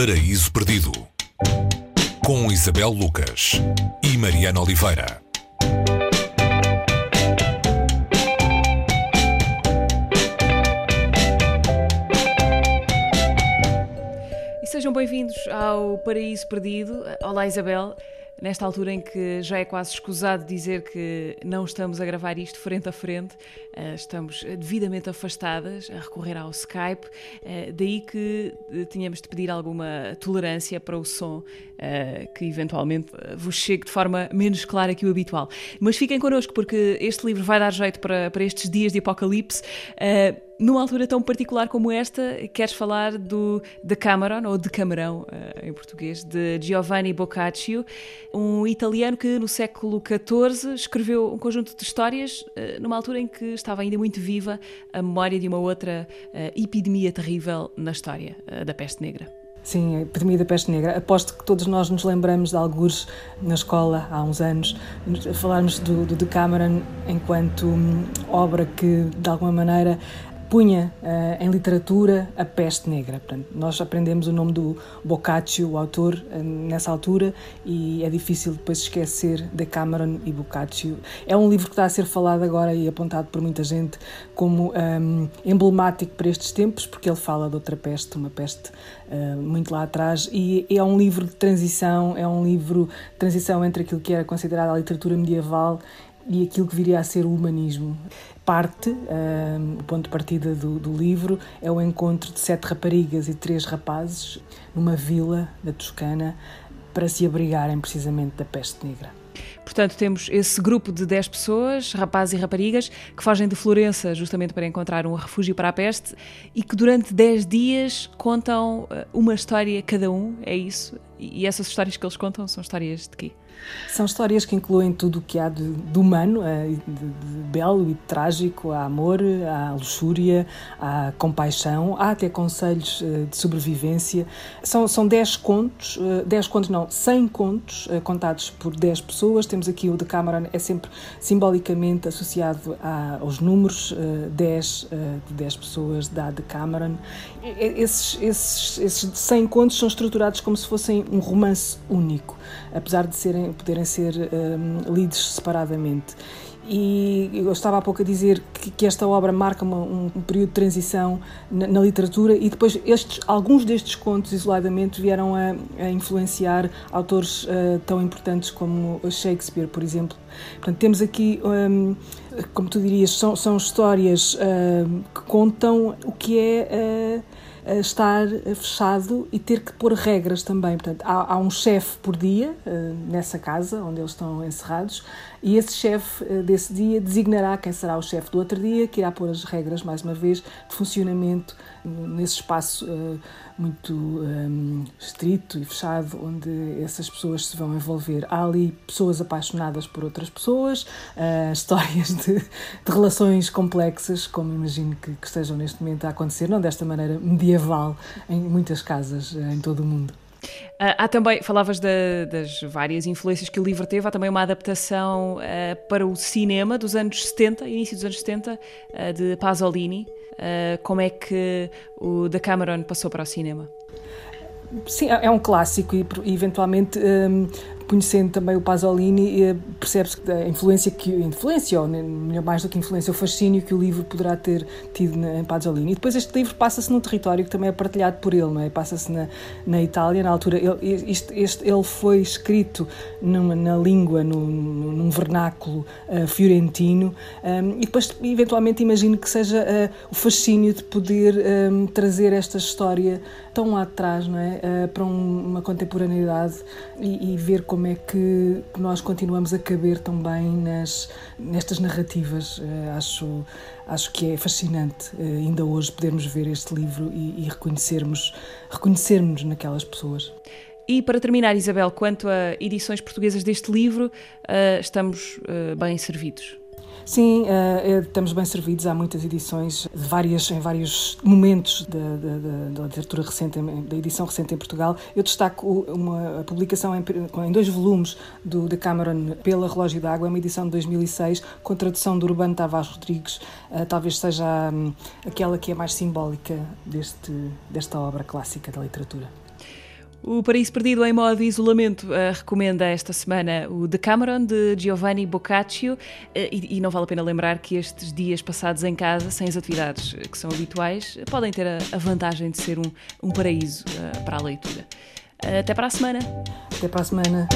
Paraíso Perdido com Isabel Lucas e Mariana Oliveira. E sejam bem-vindos ao Paraíso Perdido. Olá, Isabel nesta altura em que já é quase escusado dizer que não estamos a gravar isto frente a frente, eh, estamos devidamente afastadas a recorrer ao Skype, eh, daí que eh, tínhamos de pedir alguma tolerância para o som que eventualmente vos chegue de forma menos clara que o habitual. Mas fiquem connosco porque este livro vai dar jeito para, para estes dias de apocalipse numa altura tão particular como esta, queres falar do Decameron, ou Decamerão uh, em português, de Giovanni Boccaccio, um italiano que no século XIV escreveu um conjunto de histórias uh, numa altura em que estava ainda muito viva a memória de uma outra uh, epidemia terrível na história, da peste negra. Sim, a epidemia da peste negra. Aposto que todos nós nos lembramos de alguns na escola há uns anos, falarmos do, do Decameron enquanto hum, obra que, de alguma maneira, punha uh, em literatura a peste negra. Portanto, nós aprendemos o nome do Boccaccio, o autor, uh, nessa altura, e é difícil depois esquecer de Cameron e Boccaccio. É um livro que está a ser falado agora e apontado por muita gente como um, ehm, emblemático para estes tempos, porque ele fala de outra peste, uma peste uh, muito lá atrás, e é um livro de transição, é um livro de transição entre aquilo que era considerado a literatura medieval e aquilo que viria a ser o humanismo parte, o ponto de partida do, do, livro, é o encontro de sete raparigas e três rapazes numa vila da Toscana para se abrigarem precisamente da peste negra. Portanto, temos esse grupo de 10 pessoas, rapazes e raparigas, que fogem de Florença justamente para encontrar um refúgio para a peste e que durante 10 dias contam eh, uma história cada um, é isso? E essas histórias que eles contam são histórias de quê? São histórias que incluem tudo o que há de, de humano, eh, de, de, belo e de trágico. Há amor, há luxúria, há compaixão, há até conselhos eh, de sobrevivência. São, são 10 contos, 10 eh, contos não, 100 contos contados por 10 pessoas. Temos aqui o de Cameron, é sempre simbolicamente associado aos números 10 de 10 pessoas da de Cameron. Esses, esses, esses 100 contos são estruturados como se fossem um romance único, apesar de serem poderem ser um, lidos separadamente. E eu estava há pouco a dizer que, que esta obra marca uma, um, um, período de transição na, na, literatura e depois estes, alguns destes contos isoladamente vieram a, a influenciar autores uh, tão importantes como Shakespeare, por exemplo. Portanto, temos aqui, um, como tu dirias, são, são histórias uh, que contam o que é. Uh, estar fechado e ter que pôr regras também. Portanto, há, há um chefe por dia uh, nessa casa onde eles estão encerrados e esse chefe uh, desse dia designará quem será o chefe do outro dia, que irá pôr as regras, mais uma vez, de funcionamento nesse espaço muito um, estrito e fechado onde essas pessoas se vão envolver. Há ali pessoas apaixonadas por outras pessoas, histórias de, de, relações complexas, como imagino que, que estejam neste momento a acontecer, não desta maneira medieval medieval em muitas casas eh, em todo o mundo. Uh, há também, falavas de, das várias influências que o livro teve, há também uma adaptação uh, para o cinema dos anos 70, início dos anos 70, uh, de Pasolini. como é que o Decameron passou para o cinema? Sim, é, é um clássico e, eventualmente um, conhecendo também o Pasolini, eh, percebe-se a influência que influência, ou mais do que influência, o fascínio que o livro poderá ter tido em Pasolini. E depois este livro passa-se num território que também é partilhado por ele, não é? Passa-se na, na Itália, na altura. Ele, este, este, ele foi escrito numa, na língua, num, num vernáculo uh, fiorentino, um, e depois, eventualmente, imagino que seja uh, o fascínio de poder um, trazer esta história tão lá atrás, não é? Uh, para um, uma contemporaneidade e, e ver como como é que nós continuamos a caber também nas, nestas narrativas. Uh, acho, acho que é fascinante uh, ainda hoje podermos ver este livro e, e reconhecermos, reconhecermos naquelas pessoas. E para terminar, Isabel, quanto a edições portuguesas deste livro, uh, estamos bem servidos? Sim, uh, estamos bem servidos. Há muitas edições de várias, em vários momentos da, da, da, literatura recente, da edição recente em Portugal. Eu destaco uma publicação em, em dois volumes do de Cameron pela Relógio d'Água, uma edição de 2006, com tradução de Urbano Tavares Rodrigues. Uh, talvez seja um, aquela que é mais simbólica deste, desta obra clássica da literatura. O Paraíso Perdido em modo isolamento uh, recomenda esta semana o Decameron de Giovanni Boccaccio uh, e, e, não vale a pena lembrar que estes dias passados em casa, sem as atividades que são habituais, podem ter a, a vantagem de ser um, um paraíso uh, para a leitura. Até para a semana! Até para a semana!